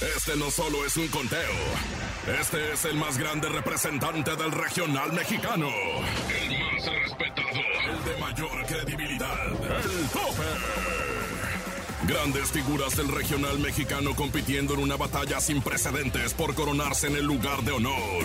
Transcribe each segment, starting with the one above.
Este no solo es un conteo. Este es el más grande representante del regional mexicano. El más respetado. El de mayor credibilidad. El tope. Grandes figuras del regional mexicano compitiendo en una batalla sin precedentes por coronarse en el lugar de honor.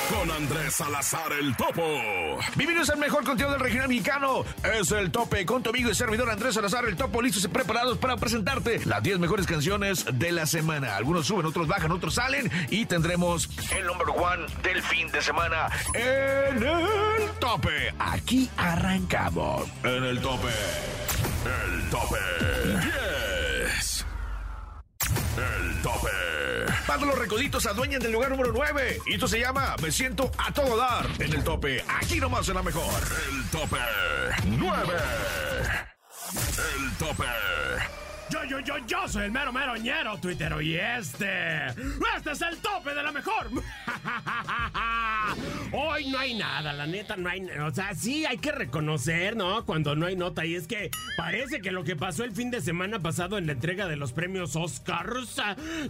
con Andrés Salazar el Topo. Bienvenidos al mejor contenido del regional mexicano. Es el tope con tu amigo y servidor Andrés Salazar el Topo, listos y preparados para presentarte las 10 mejores canciones de la semana. Algunos suben, otros bajan, otros salen y tendremos el number one del fin de semana en el tope. Aquí arrancamos en el tope. El tope. Yes. El tope. Los recoditos adueñan del lugar número 9. Y esto se llama Me siento a todo dar en el tope. Aquí nomás en la mejor. El tope 9. El tope yo, yo, yo, yo soy el mero mero ñero y este. Este es el tope de la mejor. Hoy no hay nada, la neta no hay. O sea, sí hay que reconocer, ¿no? Cuando no hay nota. Y es que parece que lo que pasó el fin de semana pasado en la entrega de los premios Oscars,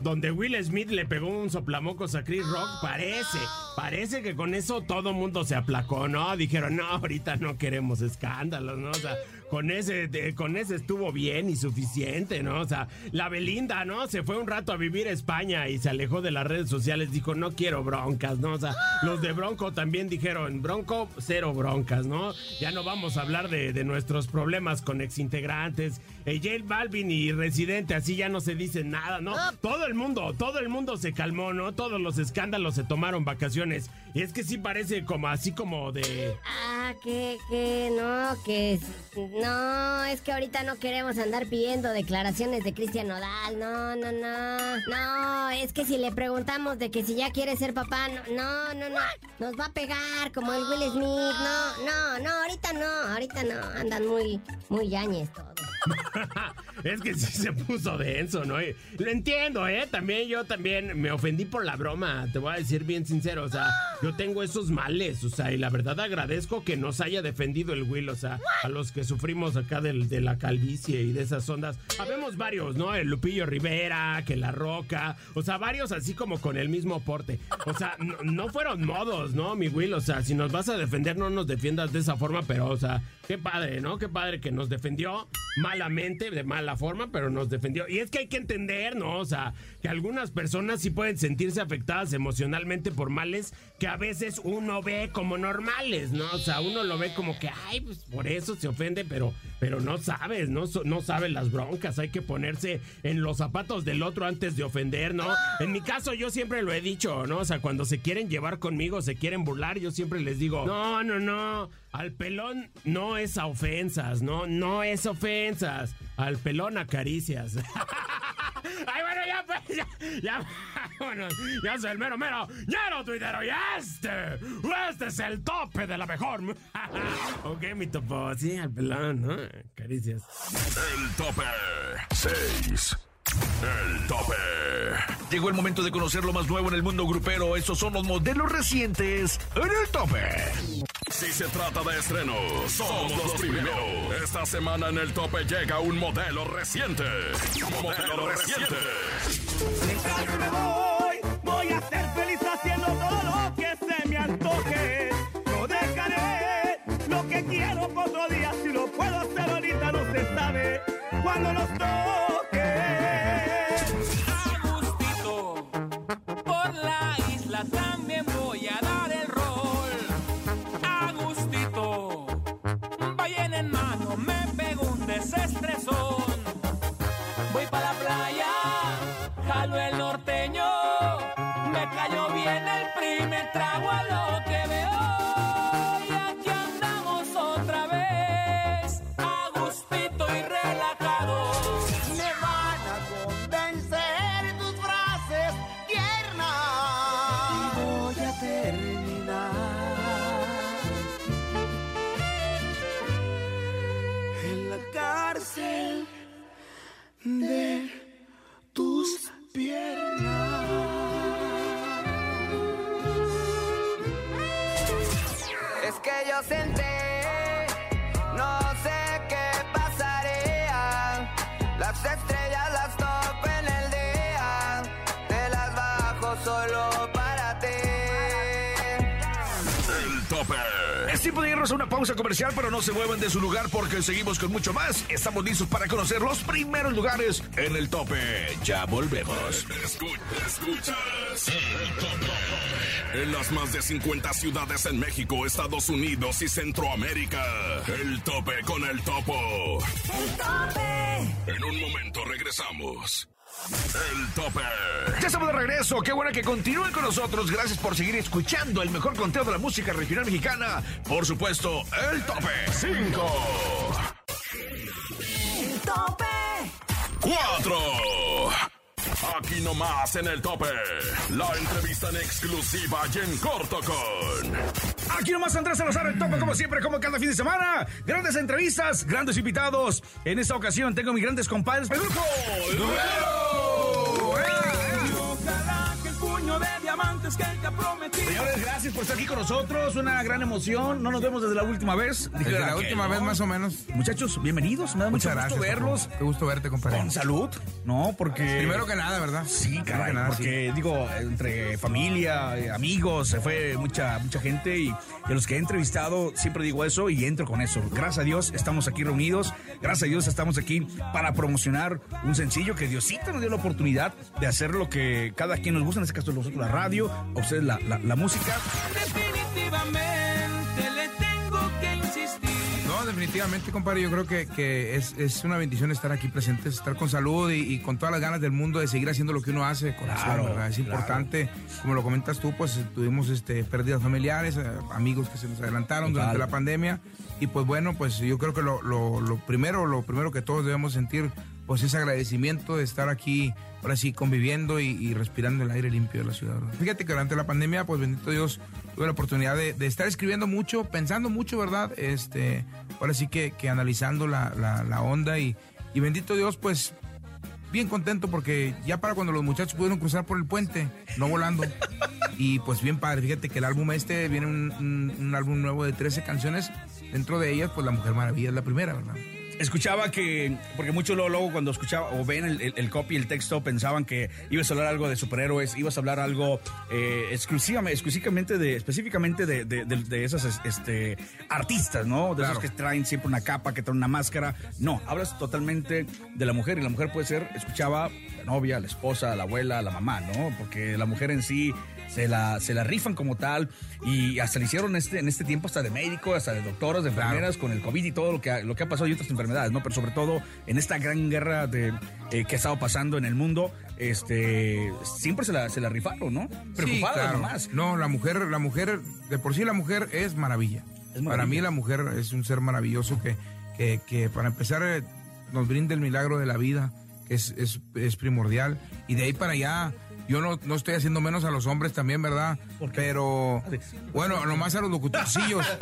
donde Will Smith le pegó un soplamocos a Chris Rock, parece, parece que con eso todo mundo se aplacó, ¿no? Dijeron, no, ahorita no queremos escándalos, ¿no? O sea, con ese, con ese estuvo bien y suficiente, ¿no? O sea, la Belinda, ¿no? Se fue un rato a vivir a España y se alejó de las redes sociales, dijo, no quiero broncas, ¿no? O sea, los de Bronco también dijeron, Bronco, cero broncas, ¿no? Ya no vamos a hablar de, de nuestros problemas con exintegrantes. Eh, Jane Balvin y Residente, así ya no se dice nada, ¿no? Todo el mundo, todo el mundo se calmó, ¿no? Todos los escándalos se tomaron vacaciones. Y es que sí parece como así como de... Ah, que, que, no, que... No, es que ahorita no queremos andar pidiendo declaraciones de Cristian Nodal. No, no, no. No, es que si le preguntamos de que si ya quiere ser papá, no, no, no, no. Nos va a pegar como el Will Smith. No, no, no, ahorita no, ahorita no. Andan muy, muy yañes todos. es que sí se puso denso, ¿no? lo entiendo, ¿eh? También yo también me ofendí por la broma, te voy a decir bien sincero, o sea, yo tengo esos males, o sea, y la verdad agradezco que nos haya defendido el Will, o sea, a los que sufrimos acá del, de la calvicie y de esas ondas. Habemos varios, ¿no? El Lupillo Rivera, que La Roca, o sea, varios así como con el mismo porte. O sea, no, no fueron modos, ¿no, mi Will? O sea, si nos vas a defender, no nos defiendas de esa forma, pero, o sea, qué padre, ¿no? Qué padre que nos defendió malamente, de mala forma, pero nos defendió. Y es que hay que entender, ¿no? O sea, que algunas personas sí pueden sentirse afectadas emocionalmente por males que a veces uno ve como normales, ¿no? O sea, uno lo ve como que, ay, pues por eso se ofende, pero, pero no sabes, ¿no? No sabes las broncas, hay que ponerse en los zapatos del otro antes de ofender, ¿no? En mi caso yo siempre lo he dicho, ¿no? O sea, cuando se quieren llevar conmigo, se quieren burlar, yo siempre les digo, no, no, no, al pelón no es a ofensas, ¿no? No es ofensas. Al pelón a caricias. Ay, bueno, ya, pues, ya, ya, bueno, ya soy el mero, mero, no tuitero, y este, este es el tope de la mejor. ok, mi topo, sí, al pelón, ¿no? Caricias. El tope 6. El tope. Llegó el momento de conocer lo más nuevo en el mundo grupero. Estos son los modelos recientes en el tope. Si se trata de estreno, somos los primeros. Esta semana en el tope llega un modelo reciente. Modelo reciente. de tus piernas. Es que yo senté, no sé qué pasaría. Las estrellas las topo en el día, te las bajo solo para ti. El tope. Es tiempo de irnos a una pausa comercial, pero no se mueven de su lugar porque seguimos con mucho más. Estamos listos para conocer los primeros lugares en el tope. Ya volvemos. Escu- escuchas el tope. En las más de 50 ciudades en México, Estados Unidos y Centroamérica. El tope con el topo. El tope. En un momento regresamos. El tope. Ya estamos de regreso. Qué bueno que continúen con nosotros. Gracias por seguir escuchando el mejor conteo de la música regional mexicana. Por supuesto, el tope 5. El tope. 4. Aquí nomás en el tope. La entrevista en exclusiva y en corto con. Aquí nomás Andrés Salazar, el tope como siempre, como cada fin de semana. Grandes entrevistas, grandes invitados. En esta ocasión tengo mis grandes compadres. ¡Pedruco! Diamantes que te prometí. Señores, gracias por estar aquí con nosotros. Una gran emoción. No nos vemos desde la última vez. Desde la última no. vez más o menos. Muchachos, bienvenidos. Me da mucho Muchas gusto gracias. verlos. Paco. Qué gusto verte, compadre. Con salud, ¿no? Porque... Primero que nada, ¿verdad? Sí, caray, que nada, porque digo, entre familia, amigos, se fue mucha, mucha gente y, a los que he entrevistado siempre digo eso y entro con eso. Gracias a Dios estamos aquí reunidos, gracias a Dios estamos aquí para promocionar un sencillo que Diosito nos dio la oportunidad de hacer lo que cada quien nos gusta, en este caso nosotros la radio, a ustedes la, la- la música. Definitivamente le tengo que insistir. No, definitivamente, compadre, yo creo que, que es, es una bendición estar aquí presentes, estar con salud y, y con todas las ganas del mundo de seguir haciendo lo que uno hace corazón, Claro, ¿verdad? Es claro. importante, como lo comentas tú, pues tuvimos este, pérdidas familiares, eh, amigos que se nos adelantaron Total. durante la pandemia y pues bueno, pues yo creo que lo, lo- lo primero, lo primero que todos debemos sentir, pues es agradecimiento de estar aquí, ahora sí, conviviendo y, respirando el aire limpio de la ciudad. Fíjate que durante la pandemia, pues bendito Dios, tuve la oportunidad de, estar escribiendo mucho, pensando mucho, ¿verdad? Este, ahora sí que, que analizando la, la- la onda y, y bendito Dios, pues bien contento porque ya para cuando los muchachos pudieron cruzar por el puente, no volando. Y pues bien padre, fíjate que el álbum este viene un, un- un álbum nuevo de 13 canciones. Dentro de ellas, pues La Mujer Maravilla es la primera, ¿verdad? Escuchaba que, porque muchos luego, luego cuando escuchaba o ven el, el- el copy, el texto, pensaban que ibas a hablar algo de superhéroes, ibas a hablar algo eh, exclusivamente, exclusivamente de, específicamente de, de, de- de esas es- este, artistas, ¿no? De Claro. esos que traen siempre una capa, que traen una máscara. No, hablas totalmente de la mujer y la mujer puede ser, escuchaba la novia, la esposa, la abuela, la mamá, ¿no? Porque la mujer en sí se la, se la rifan como tal y hasta le hicieron este, en este tiempo hasta de médico, hasta de doctoras, de enfermeras con el COVID y todo lo que, ha- lo que ha pasado y otras enfermedades, ¿no? Pero sobre todo en esta gran guerra de, eh, que ha estado pasando en el mundo, este, siempre se la, se la rifaron, ¿no? Preocupadas Sí, claro. nomás. No, la mujer, la mujer, de por sí la mujer es maravilla. Es. Para mí la mujer es un ser maravilloso que, que, que para empezar eh, nos brinda el milagro de la vida, es, es, es primordial. Y de ahí para allá, yo no, no estoy haciendo menos a los hombres también, ¿verdad? Pero, bueno, nomás a los locutorcillos.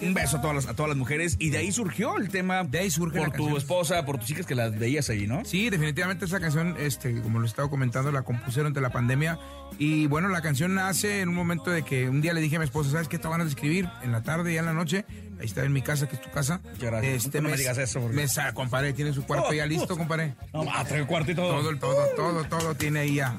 Un beso a todas, las, a todas las mujeres y de ahí surgió el tema. De ahí surge Por la tu canción. esposa, por tus hijas que las veías ahí, ¿no? Sí, definitivamente esa canción, este, como lo he estado comentando, la compusieron ante la pandemia. Y bueno, la canción nace en un momento de que un día le dije a mi esposa, ¿sabes qué te van a escribir? En la tarde y en la noche. Ahí está en mi casa, que es tu casa. Este, Muchas gracias. No me digas eso, porque- Me compadre, tiene su cuarto ya listo, compadre. No, ah, trae el cuarto y todo. Todo, todo, todo, todo tiene ahí ya.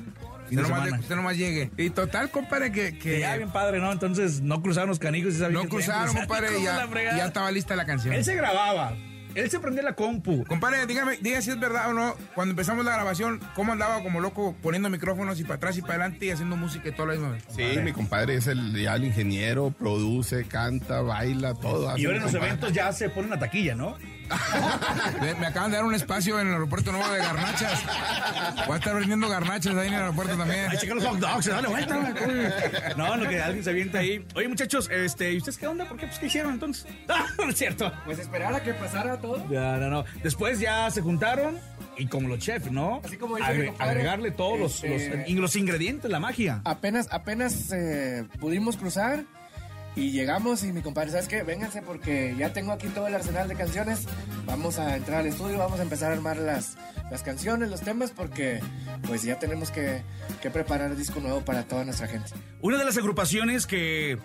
Usted nomás, usted nomás llegue. Y total, compadre, que, Que ya bien padre, ¿no? Entonces no cruzaron los canijos y no que cruzaron, compadre, ya, ya estaba lista la canción. Él se grababa. Él se prendía la compu. Compadre, dígame, diga si es verdad o no. Cuando empezamos la grabación, ¿cómo andaba como loco poniendo micrófonos y para atrás y para adelante y haciendo música y todo lo mismo? Sí, mi compadre es el, ya el ingeniero, produce, canta, baila, todo. Y ahora en los compadre. eventos ya se pone una taquilla, ¿no? Me acaban de dar un espacio en el aeropuerto nuevo de garnachas. Voy a estar vendiendo garnachas ahí en el aeropuerto también. Ay, los hot dogs, dale vuelta. No, lo que alguien se avienta ahí. Oye, muchachos, este, ¿y ustedes qué onda? ¿Por qué? Pues, ¿qué hicieron entonces? Ah, no es cierto. Pues esperar a que pasara todo. Ya, no, no. Después ya se juntaron y como los chefs, ¿no? Así como dice Agre- agregarle todos los, este- los ingredientes, la magia. Apenas, apenas eh, pudimos cruzar y llegamos y mi compadre, ¿sabes qué? Vénganse porque ya tengo aquí todo el arsenal de canciones. Vamos a entrar al estudio, vamos a empezar a armar las, las canciones, los temas porque pues ya tenemos que, que preparar disco nuevo para toda nuestra gente. Una de las agrupaciones que,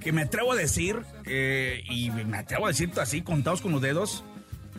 que me atrevo a decir, eh, y me atrevo a decir así, contados con los dedos,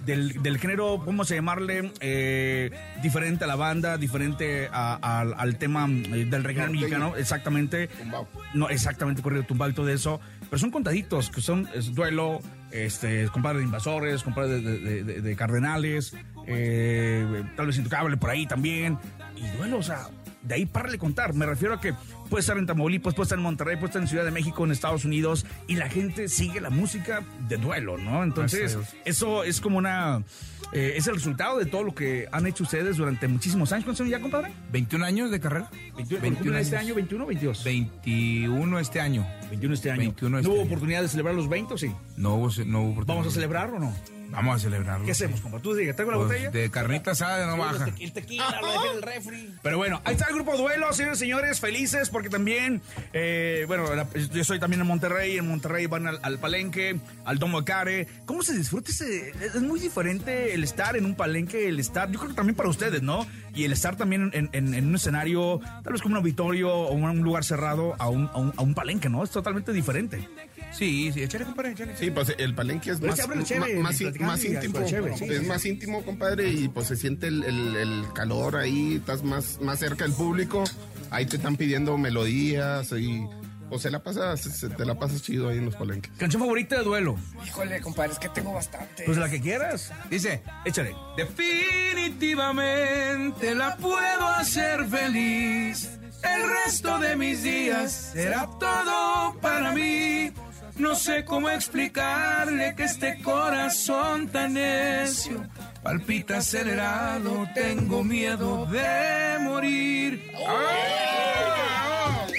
del, del género, vamos a llamarle, eh, diferente a la banda, diferente a- al- al tema eh, del Norteño. mexicano, exactamente. Tumbao. No, exactamente, corrido tumbao y todo eso. Pero son contaditos, que son es duelo, este, compadre de invasores, compadre de, de- de- de cardenales, eh, tal vez intocable por ahí también. Y duelo, o sea, de ahí para le contar. Me refiero a que puede estar en Tamaulipas, puede estar en Monterrey, puede estar en Ciudad de México, en Estados Unidos, y la gente sigue la música de duelo, ¿no? Entonces, Gracias eso es como una. eh, es el resultado de todo lo que han hecho ustedes durante muchísimos años. ¿Cuántos años ya, compadre? 21 años de carrera. 21, 21 este años. año, 21 o 22. 21 este año. 21 este año. 21 ¿No este hubo año. oportunidad de celebrar los 20 o sí? No hubo, no hubo oportunidad. ¿Vamos a celebrar o no? Vamos a celebrarlo. ¿Qué hacemos, compa? Tú digas, ¿traigo la Pues, botella? de carnita asada no baja. El tequila, lo dejé en el refri. Pero bueno, ahí está el grupo Duelo, señores y señores, felices porque también, eh, bueno, la- yo soy también en Monterrey, en Monterrey van al, al palenque, al Domo de Care. ¿Cómo se disfruta ese? Es muy diferente el estar en un palenque, el estar, yo creo que también para ustedes, ¿no? Y el estar también en, en- en un escenario, tal vez como un auditorio o un lugar cerrado a un, a un, a un palenque, ¿no? Es totalmente diferente. Sí, sí, échale, compadre, échale. Sí, pues el palenque es Pero más, más, platicando más íntimo. chévere, sí, es sí. más íntimo, compadre, y pues se siente el, el- el calor ahí, estás más, más cerca del público. Ahí te están pidiendo melodías y pues se la pasas, se- te la pasas chido ahí en los palenques. Canción favorita de Duelo. Híjole, compadre, es que tengo bastante. Pues la que quieras. Dice, Échale. definitivamente la puedo hacer feliz. El resto de mis días será todo para mí. No sé cómo explicarle que este corazón tan necio palpita acelerado. Tengo miedo de morir.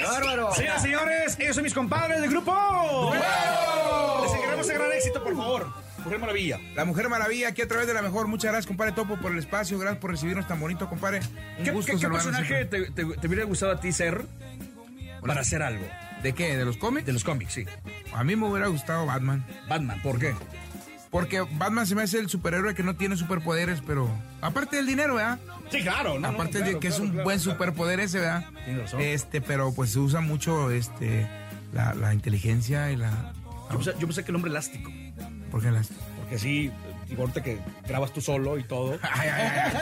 ¡Bárbaro! Señoras y señores, ellos son mis compadres del grupo. Les queremos ese gran éxito, por favor. Mujer Maravilla. La Mujer Maravilla, aquí a través de la mejor. Muchas gracias, compadre Topo, por el espacio. Gracias por recibirnos tan bonito, compadre. Un ¿Qué, gusto qué- qué saludarnos personaje siempre. te, te- te hubiera gustado a ti ser para hacer algo? ¿De qué? ¿De los cómics? De los cómics, sí. A mí me hubiera gustado Batman. Batman, ¿por qué? Porque Batman se me hace el superhéroe que no tiene superpoderes, pero aparte del dinero, ¿verdad? Sí, claro. no, aparte no, de claro, que es un claro, buen superpoder ese, ¿verdad? Tienes razón. Este, pero pues se usa mucho este la, la inteligencia y la Yo pensé, yo pensé que el hombre elástico. ¿Por qué las? Porque sí, ahorita que grabas tú solo y todo. Ay, ay, ay.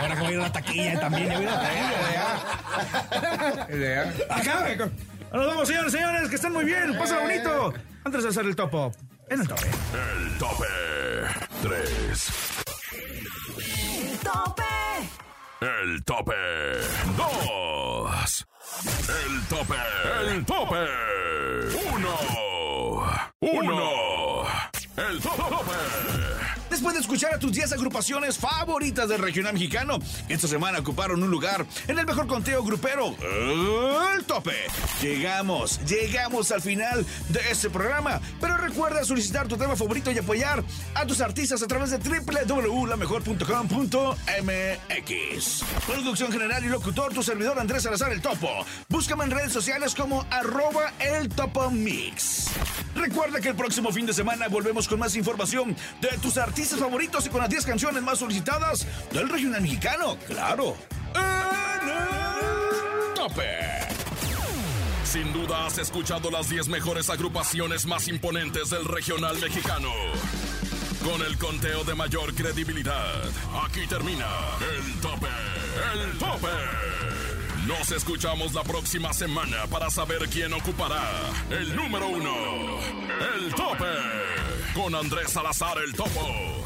Ahora voy a ir a la taquilla también. voy a la taquilla, Ya. ya. Acá. Nos vamos, señores, señores, que estén muy bien. Pásenlo bonito. Antes de hacer el topo. En el tope. El tope 3. El tope. El tope 2. El tope. El tope 1. 1. El tope. Después de escuchar a tus 10 agrupaciones favoritas del regional mexicano, esta semana ocuparon un lugar en el mejor conteo grupero, el tope. Llegamos, llegamos al final de este programa, pero recuerda solicitar tu tema favorito y apoyar a tus artistas a través de www.lamejor.com.mx. Producción general y locutor, tu servidor Andrés Salazar el Topo. Búscame en redes sociales como arroba el Topo. Recuerda que el próximo fin de semana volvemos con más información de tus favoritos y con las 10 canciones más solicitadas del regional mexicano. Claro. En el tope. Sin duda has escuchado las 10 mejores agrupaciones más imponentes del regional mexicano. Con el conteo de mayor credibilidad. Aquí termina el tope. El tope. Nos escuchamos la próxima semana para saber quién ocupará el número uno. El tope. Con Andrés Salazar el Topo.